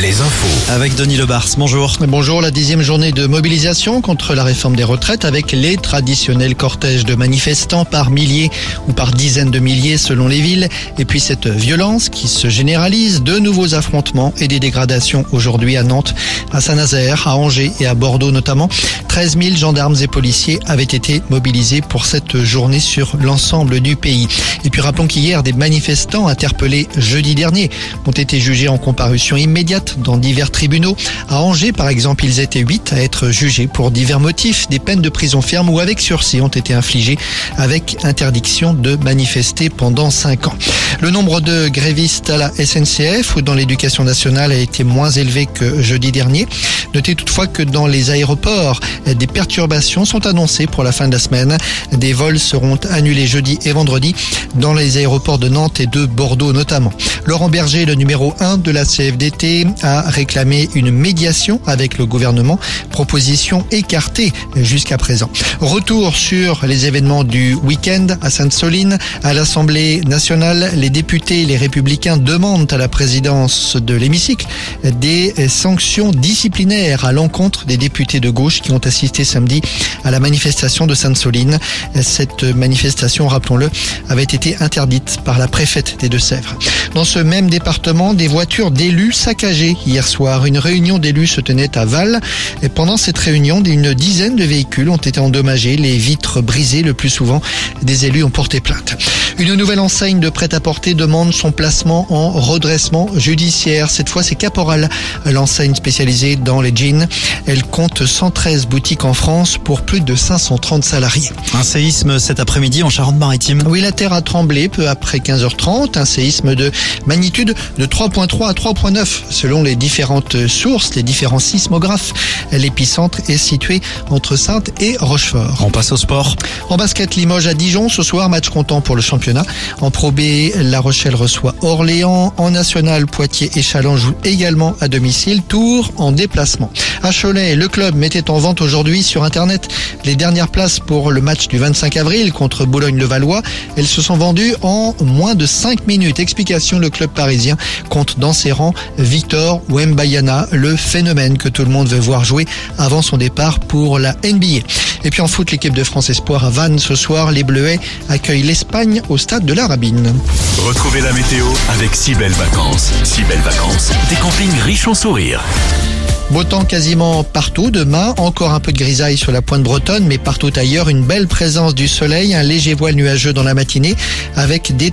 les infos. Avec Denis Lebars, bonjour. Bonjour, la dixième journée de mobilisation contre la réforme des retraites avec les traditionnels cortèges de manifestants par milliers ou par dizaines de milliers selon les villes. Et puis cette violence qui se généralise, de nouveaux affrontements et des dégradations aujourd'hui à Nantes, à Saint-Nazaire, à Angers et à Bordeaux notamment. 13 000 gendarmes et policiers avaient été mobilisés pour cette journée sur l'ensemble du pays. Et puis rappelons qu'hier, des manifestants interpellés jeudi dernier ont été jugés en comparution immédiate dans divers tribunaux. À Angers, par exemple, ils étaient huit à être jugés pour divers motifs. Des peines de prison ferme ou avec sursis ont été infligées avec interdiction de manifester pendant cinq ans. Le nombre de grévistes à la SNCF ou dans l'éducation nationale a été moins élevé que jeudi dernier. Notez toutefois que dans les aéroports, des perturbations sont annoncées pour la fin de la semaine. Des vols seront annulés jeudi et vendredi dans les aéroports de Nantes et de Bordeaux notamment. Laurent Berger, le numéro 1 de la CFDT, a réclamé une médiation avec le gouvernement, proposition écartée jusqu'à présent. Retour sur les événements du week-end à Sainte-Soline. À l'Assemblée nationale, les députés les républicains demandent à la présidence de l'hémicycle des sanctions disciplinaires à l'encontre des députés de gauche qui ont assisté samedi à la manifestation de Sainte-Soline. Cette manifestation, rappelons-le, avait été interdite par la préfète des Deux-Sèvres. Dans ce même département, des voitures d'élus saccagées hier soir. Une réunion d'élus se tenait à Val. Et pendant cette réunion, une dizaine de véhicules ont été endommagés, les vitres brisées le plus souvent. Des élus ont porté plainte. Une nouvelle enseigne de prêt-à-porter demande son placement en redressement judiciaire. Cette fois, c'est Caporal, l'enseigne spécialisée dans les jeans. Elle compte 113 boutiques en France pour plus de 530 salariés. Un séisme cet après-midi en Charente-Maritime. Oui, la terre a tremblé peu après 15h30. Un séisme de magnitude de 3.3 à 3.9 selon les différentes sources, les différents sismographes. L'épicentre est situé entre Sainte et Rochefort. On passe au sport. En basket, Limoges à Dijon ce soir, match comptant pour le championnat. En Pro B, La Rochelle reçoit Orléans. En National, Poitiers et Challenge jouent également à domicile. Tour en déplacement. À Cholet, le club mettait en vente aujourd'hui sur Internet les dernières places pour le match du 25 avril contre Boulogne-le-Valois. Elles se sont vendues en moins de 5 minutes. Explication, le club parisien compte dans ses rangs Victor Wembayana, le phénomène que tout le monde veut voir jouer avant son départ pour la NBA. Et puis en foot, l'équipe de France Espoir à Vannes ce soir, les Bleuets accueillent l'Espagne au stade de la Rabine. Retrouvez la météo avec si belles vacances. Si belles vacances, des campings riches en sourires. Beau temps quasiment partout. Demain, encore un peu de grisaille sur la pointe bretonne, mais partout ailleurs, une belle présence du soleil, un léger voile nuageux dans la matinée avec des